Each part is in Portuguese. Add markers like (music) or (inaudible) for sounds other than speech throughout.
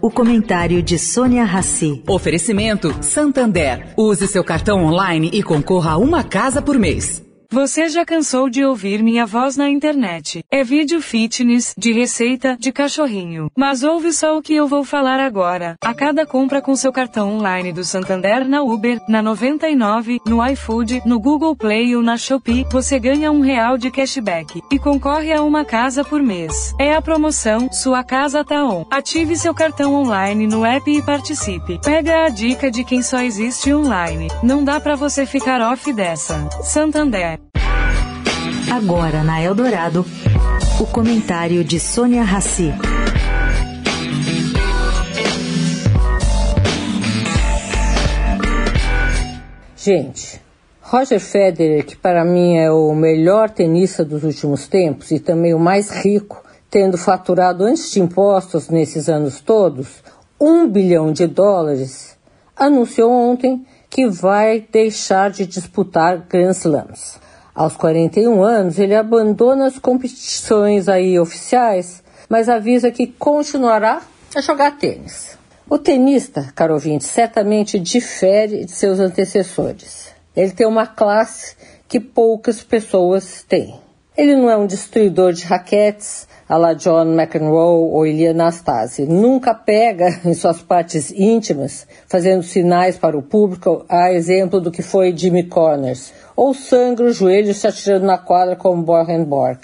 O comentário de Sônia Rassi. Oferecimento Santander. Use seu cartão online e concorra a uma casa por mês. Você já cansou de ouvir minha voz na internet? É vídeo fitness, de receita, de cachorrinho. Mas ouve só o que eu vou falar agora. A cada compra com seu cartão online do Santander na Uber, na 99, no iFood, no Google Play ou na Shopee, você ganha um real de cashback e concorre a uma casa por mês. É a promoção Sua Casa Tá On. Ative seu cartão online no app e participe. Pega a dica de quem só existe online. Não dá para você ficar off dessa. Santander. Agora na Eldorado, o comentário de Sônia Rassi. Gente, Roger Federer, que para mim é o melhor tenista dos últimos tempos e também o mais rico, tendo faturado antes de impostos nesses anos todos um bilhão de dólares, anunciou ontem que vai deixar de disputar Grand Slams. Aos 41 anos, ele abandona as competições aí oficiais, mas avisa que continuará a jogar tênis. O tenista, caro ouvinte, certamente difere de seus antecessores. Ele tem uma classe que poucas pessoas têm. Ele não é um destruidor de raquetes, a la John McEnroe ou Ilia Anastasi. Nunca pega (laughs) em suas partes íntimas, fazendo sinais para o público, a exemplo do que foi Jimmy Connors, ou sangra o joelho se atirando na quadra como Borgen Borg.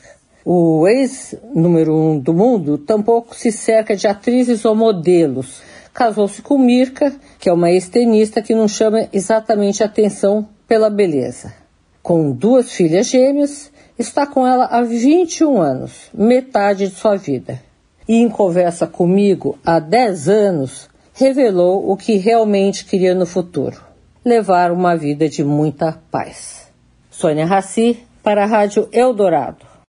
O ex-número um do mundo tampouco se cerca de atrizes ou modelos. Casou-se com Mirka, que é uma ex-tenista que não chama exatamente atenção pela beleza. Com duas filhas gêmeas, está com ela há 21 anos, metade de sua vida. E em conversa comigo há 10 anos, revelou o que realmente queria no futuro: levar uma vida de muita paz. Sônia Raci, para a Rádio Eldorado.